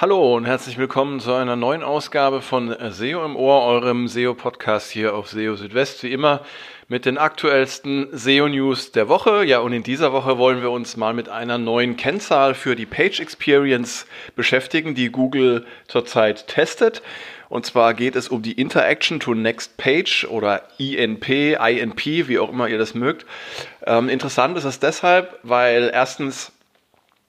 Hallo und herzlich willkommen zu einer neuen Ausgabe von SEO im Ohr, eurem SEO-Podcast hier auf SEO Südwest. Wie immer mit den aktuellsten SEO-News der Woche. Ja, und in dieser Woche wollen wir uns mal mit einer neuen Kennzahl für die Page Experience beschäftigen, die Google zurzeit testet. Und zwar geht es um die Interaction to Next Page oder INP, INP, wie auch immer ihr das mögt. Ähm, interessant ist es deshalb, weil erstens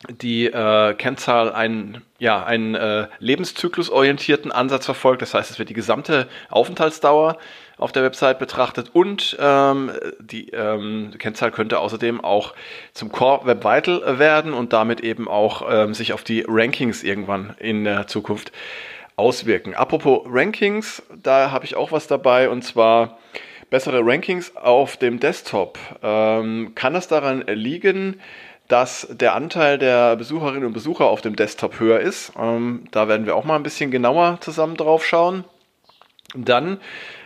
die äh, Kennzahl einen, ja, einen äh, lebenszyklusorientierten Ansatz verfolgt. Das heißt, es wird die gesamte Aufenthaltsdauer auf der Website betrachtet und ähm, die ähm, Kennzahl könnte außerdem auch zum Core Web Vital werden und damit eben auch ähm, sich auf die Rankings irgendwann in der Zukunft auswirken. Apropos Rankings, da habe ich auch was dabei und zwar bessere Rankings auf dem Desktop. Ähm, kann das daran liegen, dass der Anteil der Besucherinnen und Besucher auf dem Desktop höher ist. Ähm, da werden wir auch mal ein bisschen genauer zusammen drauf schauen. Dann,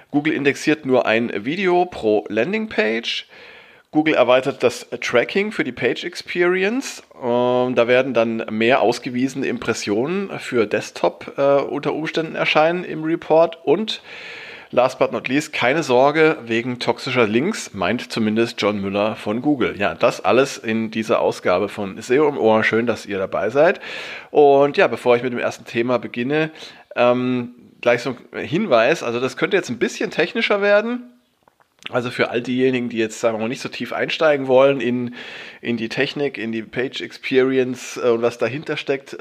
Google indexiert nur ein Video pro Landingpage. Google erweitert das Tracking für die Page Experience. Ähm, da werden dann mehr ausgewiesene Impressionen für Desktop äh, unter Umständen erscheinen im Report und Last but not least, keine Sorge wegen toxischer Links, meint zumindest John Müller von Google. Ja, das alles in dieser Ausgabe von SEO im Ohr. Schön, dass ihr dabei seid. Und ja, bevor ich mit dem ersten Thema beginne, ähm, gleich so ein Hinweis. Also das könnte jetzt ein bisschen technischer werden. Also für all diejenigen, die jetzt sagen wir mal nicht so tief einsteigen wollen in, in die Technik, in die Page Experience äh, und was dahinter steckt, äh,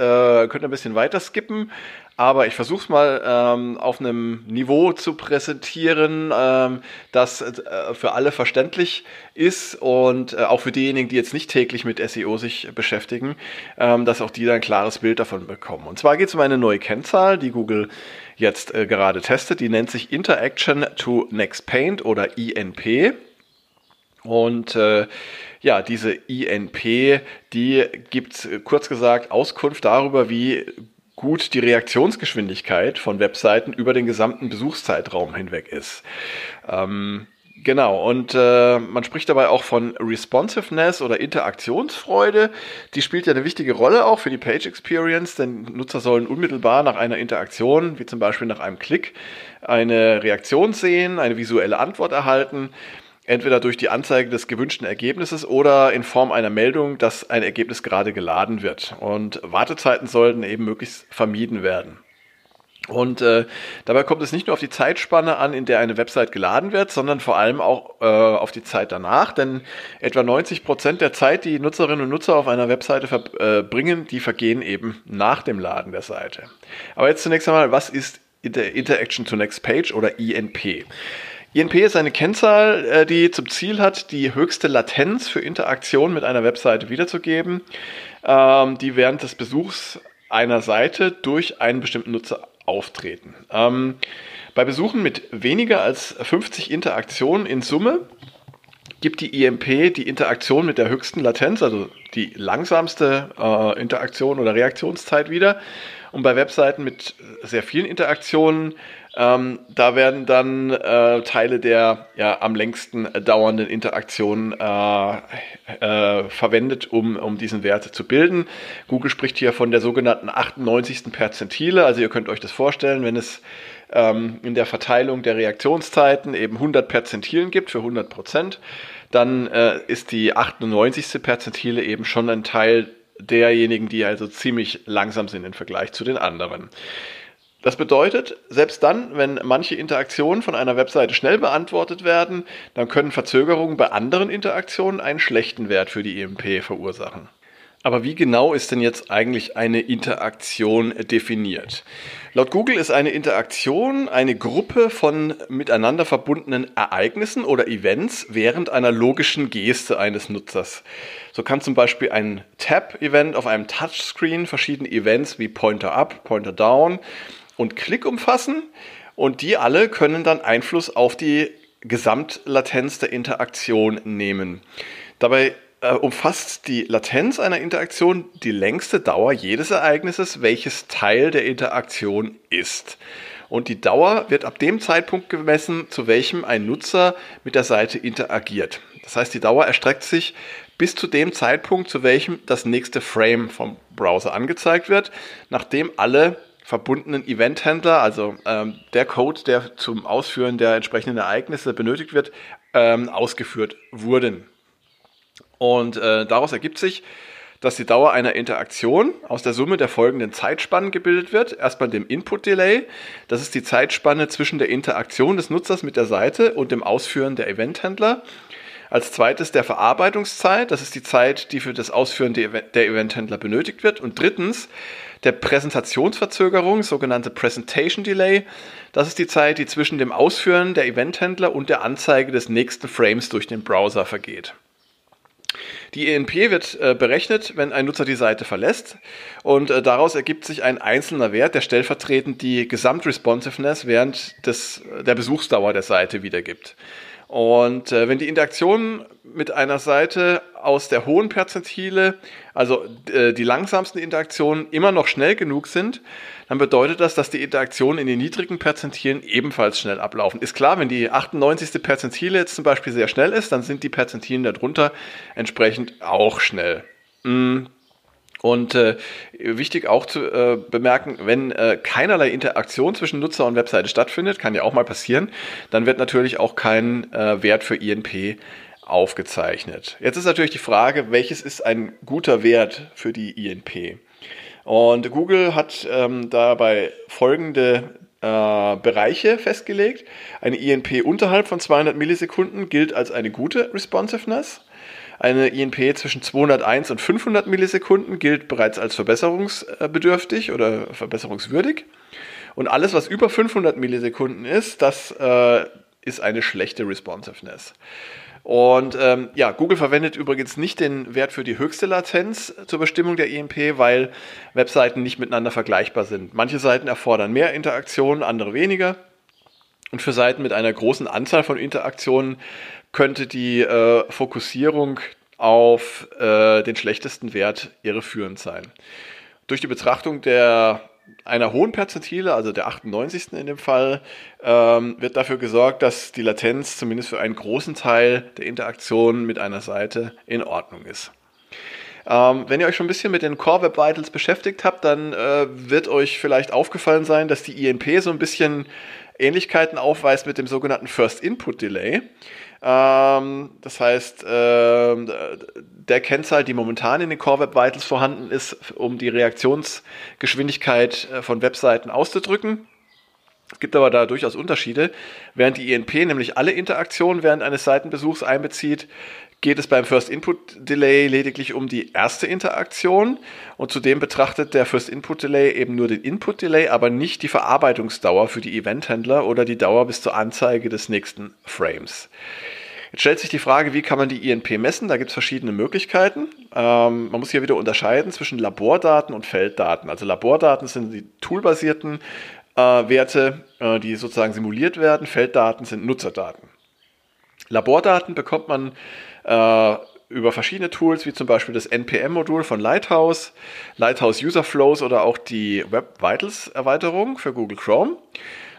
könnt ihr ein bisschen weiter skippen. Aber ich versuche es mal ähm, auf einem Niveau zu präsentieren, ähm, das äh, für alle verständlich ist und äh, auch für diejenigen, die jetzt nicht täglich mit SEO sich beschäftigen, ähm, dass auch die da ein klares Bild davon bekommen. Und zwar geht es um eine neue Kennzahl, die Google jetzt äh, gerade testet. Die nennt sich Interaction to Next Paint oder INP. Und äh, ja, diese INP, die gibt äh, kurz gesagt Auskunft darüber, wie gut die Reaktionsgeschwindigkeit von Webseiten über den gesamten Besuchszeitraum hinweg ist. Ähm, Genau, und äh, man spricht dabei auch von Responsiveness oder Interaktionsfreude. Die spielt ja eine wichtige Rolle auch für die Page Experience, denn Nutzer sollen unmittelbar nach einer Interaktion, wie zum Beispiel nach einem Klick, eine Reaktion sehen, eine visuelle Antwort erhalten entweder durch die Anzeige des gewünschten Ergebnisses oder in Form einer Meldung, dass ein Ergebnis gerade geladen wird. Und Wartezeiten sollten eben möglichst vermieden werden. Und äh, dabei kommt es nicht nur auf die Zeitspanne an, in der eine Website geladen wird, sondern vor allem auch äh, auf die Zeit danach. Denn etwa 90 Prozent der Zeit, die Nutzerinnen und Nutzer auf einer Webseite verbringen, äh, die vergehen eben nach dem Laden der Seite. Aber jetzt zunächst einmal, was ist Inter Interaction to Next Page oder INP? INP ist eine Kennzahl, äh, die zum Ziel hat, die höchste Latenz für Interaktion mit einer Webseite wiederzugeben, ähm, die während des Besuchs einer Seite durch einen bestimmten Nutzer auftreten. Ähm, bei Besuchen mit weniger als 50 Interaktionen in Summe gibt die IMP die Interaktion mit der höchsten Latenz, also die langsamste äh, Interaktion oder Reaktionszeit wieder. Und bei Webseiten mit sehr vielen Interaktionen ähm, da werden dann äh, Teile der ja, am längsten dauernden Interaktion äh, äh, verwendet, um, um diesen Wert zu bilden. Google spricht hier von der sogenannten 98. Perzentile. Also ihr könnt euch das vorstellen, wenn es ähm, in der Verteilung der Reaktionszeiten eben 100 Perzentilen gibt für 100 Prozent, dann äh, ist die 98. Perzentile eben schon ein Teil derjenigen, die also ziemlich langsam sind im Vergleich zu den anderen. Das bedeutet, selbst dann, wenn manche Interaktionen von einer Webseite schnell beantwortet werden, dann können Verzögerungen bei anderen Interaktionen einen schlechten Wert für die EMP verursachen. Aber wie genau ist denn jetzt eigentlich eine Interaktion definiert? Laut Google ist eine Interaktion eine Gruppe von miteinander verbundenen Ereignissen oder Events während einer logischen Geste eines Nutzers. So kann zum Beispiel ein Tab-Event auf einem Touchscreen verschiedene Events wie Pointer Up, Pointer Down und Klick umfassen und die alle können dann Einfluss auf die Gesamtlatenz der Interaktion nehmen. Dabei äh, umfasst die Latenz einer Interaktion die längste Dauer jedes Ereignisses, welches Teil der Interaktion ist. Und die Dauer wird ab dem Zeitpunkt gemessen, zu welchem ein Nutzer mit der Seite interagiert. Das heißt, die Dauer erstreckt sich bis zu dem Zeitpunkt, zu welchem das nächste Frame vom Browser angezeigt wird, nachdem alle verbundenen Eventhändler, also ähm, der Code, der zum Ausführen der entsprechenden Ereignisse benötigt wird, ähm, ausgeführt wurden. Und äh, daraus ergibt sich, dass die Dauer einer Interaktion aus der Summe der folgenden Zeitspannen gebildet wird. Erstmal dem Input-Delay. Das ist die Zeitspanne zwischen der Interaktion des Nutzers mit der Seite und dem Ausführen der Eventhändler. Als zweites der Verarbeitungszeit. Das ist die Zeit, die für das Ausführen der Eventhändler benötigt wird. Und drittens der Präsentationsverzögerung, sogenannte Presentation Delay. Das ist die Zeit, die zwischen dem Ausführen der Eventhändler und der Anzeige des nächsten Frames durch den Browser vergeht. Die ENP wird äh, berechnet, wenn ein Nutzer die Seite verlässt und äh, daraus ergibt sich ein einzelner Wert, der stellvertretend die Gesamtresponsiveness während des, der Besuchsdauer der Seite wiedergibt. Und äh, wenn die Interaktionen mit einer Seite aus der hohen Perzentile, also äh, die langsamsten Interaktionen, immer noch schnell genug sind, dann bedeutet das, dass die Interaktionen in den niedrigen Perzentilen ebenfalls schnell ablaufen. Ist klar, wenn die 98. Perzentile jetzt zum Beispiel sehr schnell ist, dann sind die Perzentilen darunter entsprechend auch schnell. Mm. Und äh, wichtig auch zu äh, bemerken, wenn äh, keinerlei Interaktion zwischen Nutzer und Webseite stattfindet, kann ja auch mal passieren, dann wird natürlich auch kein äh, Wert für INP aufgezeichnet. Jetzt ist natürlich die Frage, welches ist ein guter Wert für die INP? Und Google hat ähm, dabei folgende äh, Bereiche festgelegt. Eine INP unterhalb von 200 Millisekunden gilt als eine gute Responsiveness. Eine INP zwischen 201 und 500 Millisekunden gilt bereits als verbesserungsbedürftig oder verbesserungswürdig. Und alles, was über 500 Millisekunden ist, das äh, ist eine schlechte Responsiveness. Und ähm, ja, Google verwendet übrigens nicht den Wert für die höchste Latenz zur Bestimmung der INP, weil Webseiten nicht miteinander vergleichbar sind. Manche Seiten erfordern mehr Interaktionen, andere weniger. Und für Seiten mit einer großen Anzahl von Interaktionen könnte die äh, Fokussierung auf äh, den schlechtesten Wert irreführend sein. Durch die Betrachtung der einer hohen Perzentile, also der 98. in dem Fall, ähm, wird dafür gesorgt, dass die Latenz zumindest für einen großen Teil der Interaktion mit einer Seite in Ordnung ist. Ähm, wenn ihr euch schon ein bisschen mit den Core Web Vitals beschäftigt habt, dann äh, wird euch vielleicht aufgefallen sein, dass die INP so ein bisschen Ähnlichkeiten aufweist mit dem sogenannten First Input Delay. Ähm, das heißt, äh, der Kennzahl, die momentan in den Core Web Vitals vorhanden ist, um die Reaktionsgeschwindigkeit äh, von Webseiten auszudrücken. Es gibt aber da durchaus Unterschiede. Während die INP nämlich alle Interaktionen während eines Seitenbesuchs einbezieht, geht es beim First Input Delay lediglich um die erste Interaktion und zudem betrachtet der First Input Delay eben nur den Input Delay, aber nicht die Verarbeitungsdauer für die Eventhändler oder die Dauer bis zur Anzeige des nächsten Frames. Jetzt stellt sich die Frage, wie kann man die INP messen? Da gibt es verschiedene Möglichkeiten. Ähm, man muss hier wieder unterscheiden zwischen Labordaten und Felddaten. Also Labordaten sind die toolbasierten äh, Werte, äh, die sozusagen simuliert werden. Felddaten sind Nutzerdaten. Labordaten bekommt man äh, über verschiedene Tools, wie zum Beispiel das NPM-Modul von Lighthouse, Lighthouse User Flows oder auch die Web Vitals Erweiterung für Google Chrome.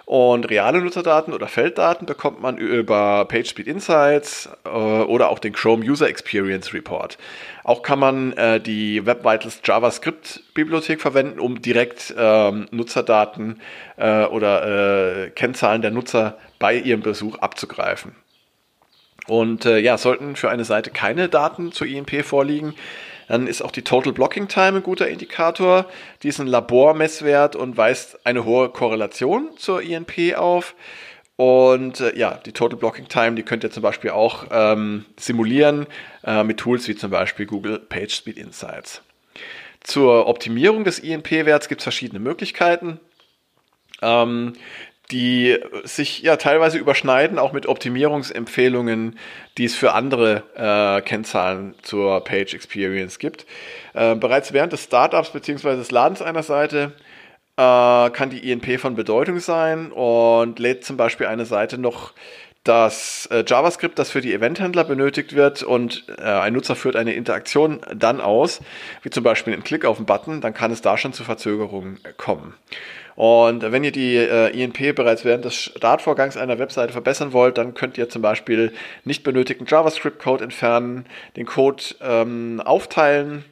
Und reale Nutzerdaten oder Felddaten bekommt man über PageSpeed Insights äh, oder auch den Chrome User Experience Report. Auch kann man äh, die Web Vitals JavaScript Bibliothek verwenden, um direkt ähm, Nutzerdaten äh, oder äh, Kennzahlen der Nutzer bei ihrem Besuch abzugreifen. Und äh, ja, sollten für eine Seite keine Daten zur INP vorliegen, dann ist auch die Total Blocking Time ein guter Indikator. Die ist ein Labormesswert und weist eine hohe Korrelation zur INP auf. Und äh, ja, die Total Blocking Time, die könnt ihr zum Beispiel auch ähm, simulieren äh, mit Tools wie zum Beispiel Google PageSpeed Insights. Zur Optimierung des INP-Werts gibt es verschiedene Möglichkeiten. Ähm, die sich ja teilweise überschneiden, auch mit Optimierungsempfehlungen, die es für andere äh, Kennzahlen zur Page Experience gibt. Äh, bereits während des Startups bzw. des Ladens einer Seite äh, kann die INP von Bedeutung sein und lädt zum Beispiel eine Seite noch das äh, JavaScript, das für die Eventhändler benötigt wird und äh, ein Nutzer führt eine Interaktion dann aus, wie zum Beispiel ein Klick auf den Button, dann kann es da schon zu Verzögerungen kommen. Und wenn ihr die äh, INP bereits während des Startvorgangs einer Webseite verbessern wollt, dann könnt ihr zum Beispiel nicht benötigten JavaScript-Code entfernen, den Code ähm, aufteilen,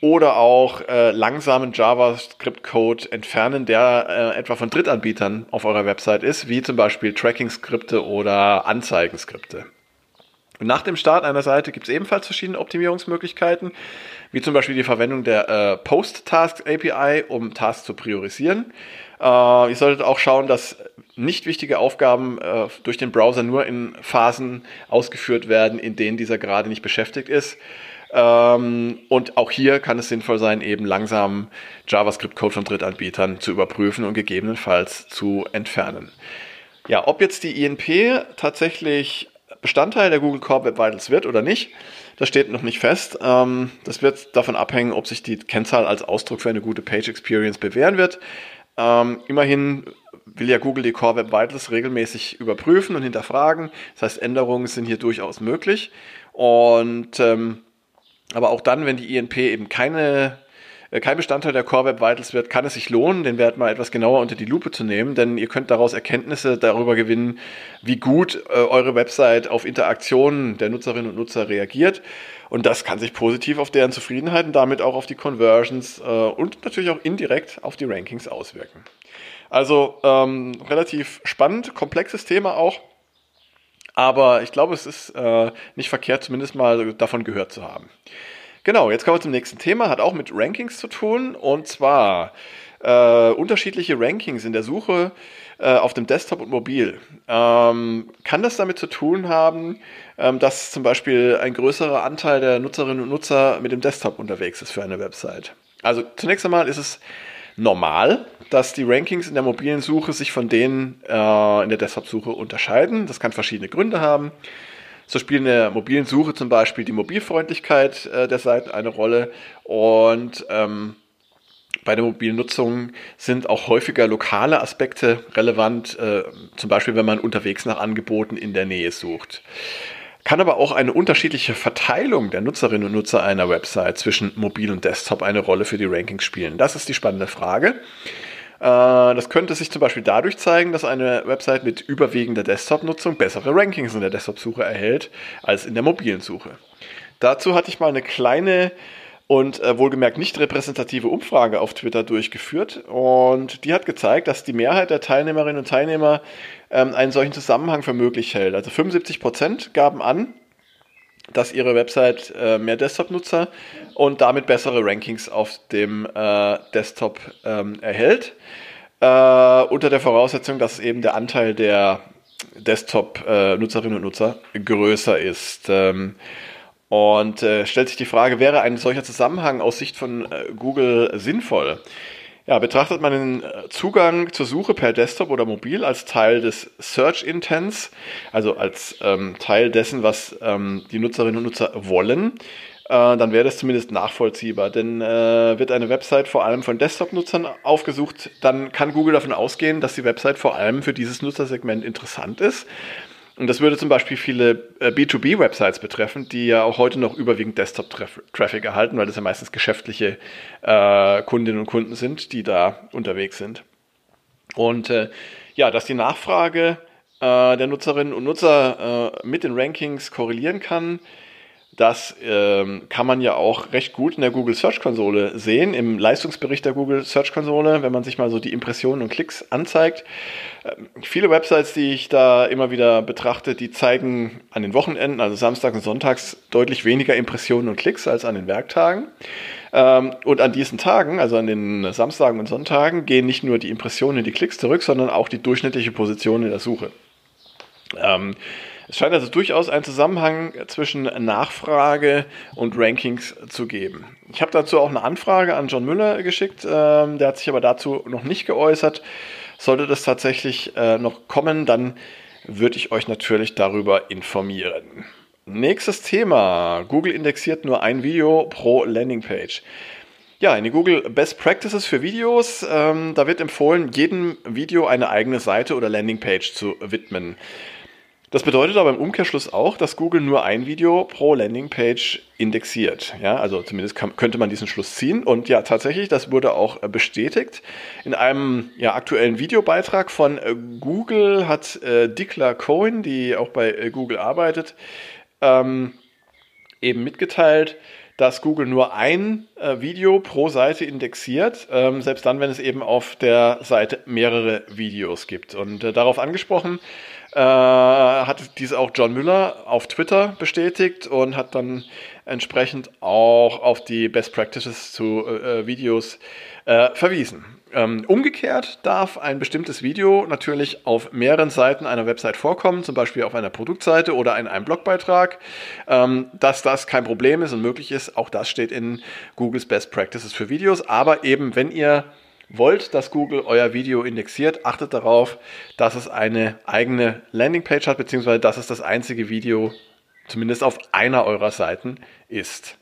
oder auch äh, langsamen JavaScript-Code entfernen, der äh, etwa von Drittanbietern auf eurer Website ist, wie zum Beispiel Tracking-Skripte oder Anzeigenskripte. Und nach dem Start einer Seite gibt es ebenfalls verschiedene Optimierungsmöglichkeiten, wie zum Beispiel die Verwendung der äh, Post-Task-API, um Tasks zu priorisieren. Äh, ihr solltet auch schauen, dass nicht wichtige Aufgaben äh, durch den Browser nur in Phasen ausgeführt werden, in denen dieser gerade nicht beschäftigt ist. Ähm, und auch hier kann es sinnvoll sein, eben langsam JavaScript-Code von Drittanbietern zu überprüfen und gegebenenfalls zu entfernen. Ja, ob jetzt die INP tatsächlich Bestandteil der Google Core Web Vitals wird oder nicht, das steht noch nicht fest. Ähm, das wird davon abhängen, ob sich die Kennzahl als Ausdruck für eine gute Page Experience bewähren wird. Ähm, immerhin will ja Google die Core Web Vitals regelmäßig überprüfen und hinterfragen. Das heißt, Änderungen sind hier durchaus möglich. Und ähm, aber auch dann, wenn die INP eben keine äh, kein Bestandteil der Core Web Vitals wird, kann es sich lohnen, den Wert mal etwas genauer unter die Lupe zu nehmen, denn ihr könnt daraus Erkenntnisse darüber gewinnen, wie gut äh, eure Website auf Interaktionen der Nutzerinnen und Nutzer reagiert. Und das kann sich positiv auf deren Zufriedenheit und damit auch auf die Conversions äh, und natürlich auch indirekt auf die Rankings auswirken. Also ähm, relativ spannend, komplexes Thema auch. Aber ich glaube, es ist äh, nicht verkehrt, zumindest mal davon gehört zu haben. Genau, jetzt kommen wir zum nächsten Thema, hat auch mit Rankings zu tun. Und zwar äh, unterschiedliche Rankings in der Suche äh, auf dem Desktop und Mobil. Ähm, kann das damit zu tun haben, ähm, dass zum Beispiel ein größerer Anteil der Nutzerinnen und Nutzer mit dem Desktop unterwegs ist für eine Website? Also zunächst einmal ist es normal, dass die Rankings in der mobilen Suche sich von denen äh, in der Desktop-Suche unterscheiden. Das kann verschiedene Gründe haben. So spielt in der mobilen Suche zum Beispiel die Mobilfreundlichkeit äh, der Seiten eine Rolle und ähm, bei der mobilen Nutzung sind auch häufiger lokale Aspekte relevant, äh, zum Beispiel wenn man unterwegs nach Angeboten in der Nähe sucht kann aber auch eine unterschiedliche Verteilung der Nutzerinnen und Nutzer einer Website zwischen Mobil und Desktop eine Rolle für die Rankings spielen? Das ist die spannende Frage. Äh, das könnte sich zum Beispiel dadurch zeigen, dass eine Website mit überwiegender Desktop-Nutzung bessere Rankings in der Desktop-Suche erhält als in der mobilen Suche. Dazu hatte ich mal eine kleine und äh, wohlgemerkt nicht repräsentative Umfrage auf Twitter durchgeführt und die hat gezeigt, dass die Mehrheit der Teilnehmerinnen und Teilnehmer ähm, einen solchen Zusammenhang für möglich hält. Also 75 Prozent gaben an, dass ihre Website äh, mehr Desktop-Nutzer und damit bessere Rankings auf dem äh, Desktop ähm, erhält. Äh, unter der Voraussetzung, dass eben der Anteil der Desktop-Nutzerinnen äh, und Nutzer größer ist. Ähm, und äh, stellt sich die Frage, wäre ein solcher Zusammenhang aus Sicht von äh, Google sinnvoll? Ja, betrachtet man den äh, Zugang zur Suche per Desktop oder mobil als Teil des Search Intents, also als ähm, Teil dessen, was ähm, die Nutzerinnen und Nutzer wollen, äh, dann wäre das zumindest nachvollziehbar. Denn äh, wird eine Website vor allem von Desktop-Nutzern aufgesucht, dann kann Google davon ausgehen, dass die Website vor allem für dieses Nutzersegment interessant ist und das würde zum Beispiel viele äh, B2B-Websites betreffen, die ja auch heute noch überwiegend Desktop-Traffic erhalten, weil das ja meistens geschäftliche äh, Kundinnen und Kunden sind, die da unterwegs sind. Und äh, ja, dass die Nachfrage äh, der Nutzerinnen und Nutzer äh, mit den Rankings korrelieren kann, das ähm, kann man ja auch recht gut in der Google Search Konsole sehen, im Leistungsbericht der Google Search Konsole, wenn man sich mal so die Impressionen und Klicks anzeigt. Ähm, viele Websites, die ich da immer wieder betrachte, die zeigen an den Wochenenden, also Samstags und Sonntags, deutlich weniger Impressionen und Klicks als an den Werktagen. Ähm, und an diesen Tagen, also an den Samstagen und Sonntagen, gehen nicht nur die Impressionen und die Klicks zurück, sondern auch die durchschnittliche Position in der Suche. Es scheint also durchaus einen Zusammenhang zwischen Nachfrage und Rankings zu geben. Ich habe dazu auch eine Anfrage an John Müller geschickt, ähm, der hat sich aber dazu noch nicht geäußert. Sollte das tatsächlich äh, noch kommen, dann würde ich euch natürlich darüber informieren. Nächstes Thema. Google indexiert nur ein Video pro Landingpage. Ja, in den Google Best Practices für Videos, ähm, da wird empfohlen, jedem Video eine eigene Seite oder Landingpage zu widmen. Das bedeutet aber im Umkehrschluss auch, dass Google nur ein Video pro Landingpage indexiert. Ja, also zumindest kann, könnte man diesen Schluss ziehen. Und ja, tatsächlich, das wurde auch äh, bestätigt. In einem ja, aktuellen Videobeitrag von äh, Google hat äh, Dikla Cohen, die auch bei äh, Google arbeitet, ähm, eben mitgeteilt, dass Google nur ein äh, Video pro Seite indexiert, ähm, selbst dann, wenn es eben auf der Seite mehrere Videos gibt. Und äh, darauf angesprochen äh, hat dies auch John Müller auf Twitter bestätigt und hat dann entsprechend auch auf die Best Practices zu äh, äh, Videos äh, verwiesen. Ähm, umgekehrt darf ein bestimmtes Video natürlich auf mehreren Seiten einer Website vorkommen, zum Beispiel auf einer Produktseite oder in einem Blogbeitrag. Ähm, dass das kein Problem ist und möglich ist, auch das steht in Googles Best Practices für Videos. Aber eben, wenn ihr wollt, dass Google euer Video indexiert, achtet darauf, dass es eine eigene Landingpage hat, beziehungsweise dass es das einzige Video zumindest auf einer eurer Seiten ist.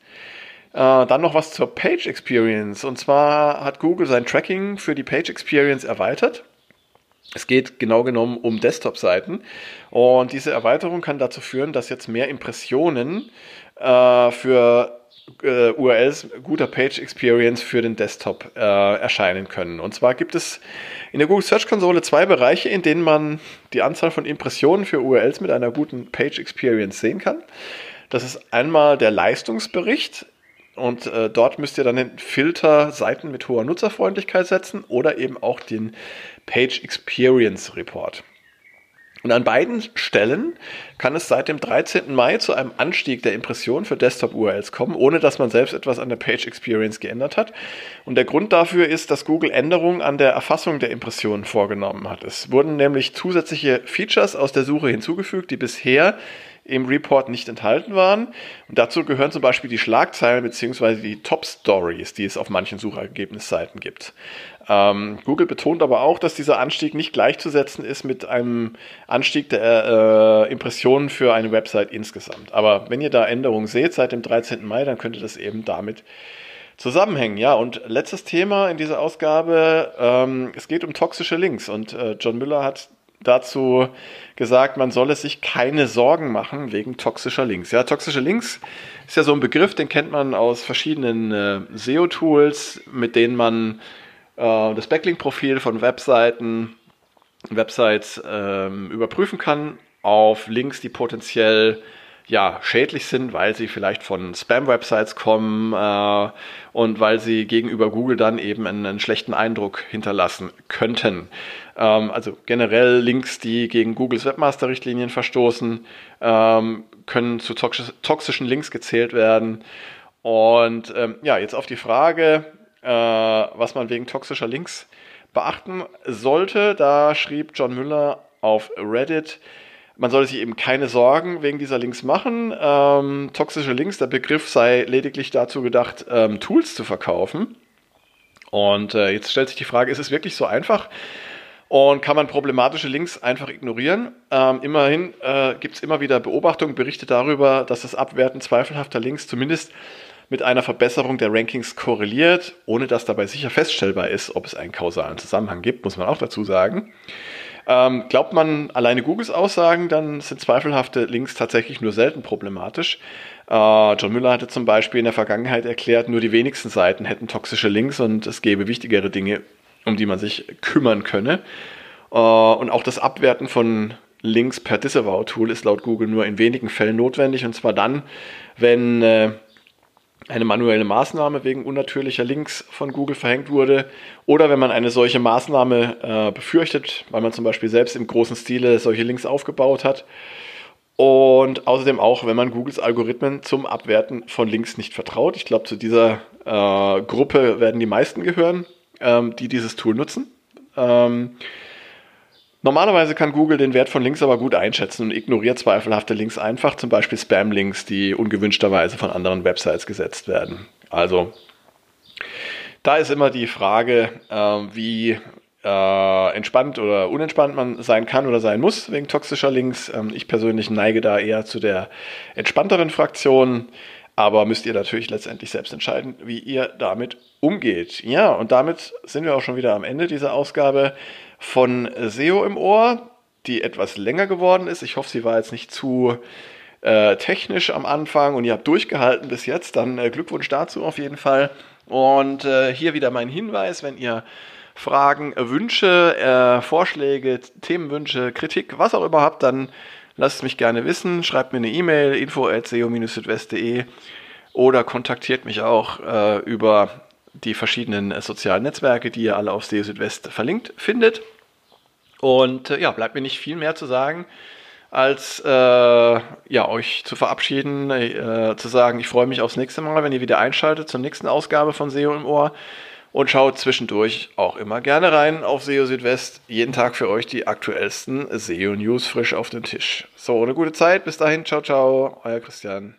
Äh, dann noch was zur Page Experience. Und zwar hat Google sein Tracking für die Page Experience erweitert. Es geht genau genommen um Desktop-Seiten. Und diese Erweiterung kann dazu führen, dass jetzt mehr Impressionen äh, für äh, URLs guter Page Experience für den Desktop äh, erscheinen können. Und zwar gibt es in der Google Search Konsole zwei Bereiche, in denen man die Anzahl von Impressionen für URLs mit einer guten Page Experience sehen kann. Das ist einmal der Leistungsbericht. Und äh, dort müsst ihr dann den Filter Seiten mit hoher Nutzerfreundlichkeit setzen oder eben auch den Page Experience Report. Und an beiden Stellen kann es seit dem 13. Mai zu einem Anstieg der Impressionen für Desktop-URLs kommen, ohne dass man selbst etwas an der Page Experience geändert hat. Und der Grund dafür ist, dass Google Änderungen an der Erfassung der Impressionen vorgenommen hat. Es wurden nämlich zusätzliche Features aus der Suche hinzugefügt, die bisher im Report nicht enthalten waren. Und dazu gehören zum Beispiel die Schlagzeilen bzw. die Top Stories, die es auf manchen Suchergebnisseiten gibt. Ähm, Google betont aber auch, dass dieser Anstieg nicht gleichzusetzen ist mit einem Anstieg der äh, Impressionen für eine Website insgesamt. Aber wenn ihr da Änderungen seht seit dem 13. Mai, dann könnte das eben damit zusammenhängen. Ja, und letztes Thema in dieser Ausgabe, ähm, es geht um toxische Links und äh, John Müller hat dazu gesagt, man solle sich keine Sorgen machen wegen toxischer Links. Ja, toxische Links ist ja so ein Begriff, den kennt man aus verschiedenen äh, SEO-Tools, mit denen man äh, das Backlink-Profil von Webseiten, Websites äh, überprüfen kann auf Links, die potenziell ja, schädlich sind, weil sie vielleicht von Spam-Websites kommen äh, und weil sie gegenüber Google dann eben einen, schlechten Eindruck hinterlassen könnten. Ähm, also generell Links, die gegen Googles Webmaster-Richtlinien verstoßen, ähm, können zu toxischen Links gezählt werden. Und ähm, ja, jetzt auf die Frage, äh, was man wegen toxischer Links beachten sollte, da schrieb John Müller auf Reddit, man sollte sich eben keine Sorgen wegen dieser Links machen. Ähm, toxische Links, der Begriff sei lediglich dazu gedacht, ähm, Tools zu verkaufen. Und äh, jetzt stellt sich die Frage, ist es wirklich so einfach? Und kann man problematische Links einfach ignorieren? Ähm, immerhin äh, gibt es immer wieder Beobachtungen, Berichte darüber, dass das Abwerten zweifelhafter Links zumindest mit einer Verbesserung der Rankings korreliert, ohne dass dabei sicher feststellbar ist, ob es einen kausalen Zusammenhang gibt, muss man auch dazu sagen. Ähm, glaubt man alleine Googles Aussagen, dann sind zweifelhafte Links tatsächlich nur selten problematisch. Äh, John Müller hatte zum Beispiel in der Vergangenheit erklärt, nur die wenigsten Seiten hätten toxische Links und es gäbe wichtigere Dinge, um die man sich kümmern könne. Äh, und auch das Abwerten von Links per Disavow-Tool ist laut Google nur in wenigen Fällen notwendig und zwar dann, wenn äh, eine manuelle Maßnahme wegen unnatürlicher Links von Google verhängt wurde oder wenn man eine solche Maßnahme äh, befürchtet, weil man zum Beispiel selbst im großen Stile solche Links aufgebaut hat. Und außerdem auch, wenn man Googles Algorithmen zum Abwerten von Links nicht vertraut. Ich glaube, zu dieser äh, Gruppe werden die meisten gehören, ähm, die dieses Tool nutzen. Ähm, Normalerweise kann Google den Wert von Links aber gut einschätzen und ignoriert zweifelhafte Links einfach, zum Beispiel Spam-Links, die ungewünschterweise von anderen Websites gesetzt werden. Also da ist immer die Frage, äh, wie äh, entspannt oder unentspannt man sein kann oder sein muss wegen toxischer Links. Ähm, ich persönlich neige da eher zu der entspannteren Fraktion, aber müsst ihr natürlich letztendlich selbst entscheiden, wie ihr damit umgeht. Ja, und damit sind wir auch schon wieder am Ende dieser Ausgabe von SEO im Ohr. die etwas länger geworden ist. Ich hoffe, sie war jetzt nicht zu äh, technisch am Anfang und ihr habt durchgehalten bis jetzt. Dann äh, Glückwunsch dazu auf jeden Fall. Und äh, hier wieder mein Hinweis, wenn ihr Fragen, Wünsche, äh, Vorschläge, Themenwünsche, Kritik, was auch immer habt, dann lasst es mich gerne wissen. Schreibt mir eine E-Mail, info.seo-südwest.de oder kontaktiert mich auch äh, über die verschiedenen äh, sozialen Netzwerke, die ihr alle auf SEO Südwest verlinkt findet. Und äh, ja, bleibt mir nicht viel mehr zu sagen, als äh, ja, euch zu verabschieden, äh, zu sagen, ich freue mich aufs nächste Mal, wenn ihr wieder einschaltet zur nächsten Ausgabe von SEO im Ohr und schaut zwischendurch auch immer gerne rein auf SEO Südwest. Jeden Tag für euch die aktuellsten SEO News frisch auf den Tisch. So, eine gute Zeit. Bis dahin. Ciao, ciao. Euer Christian.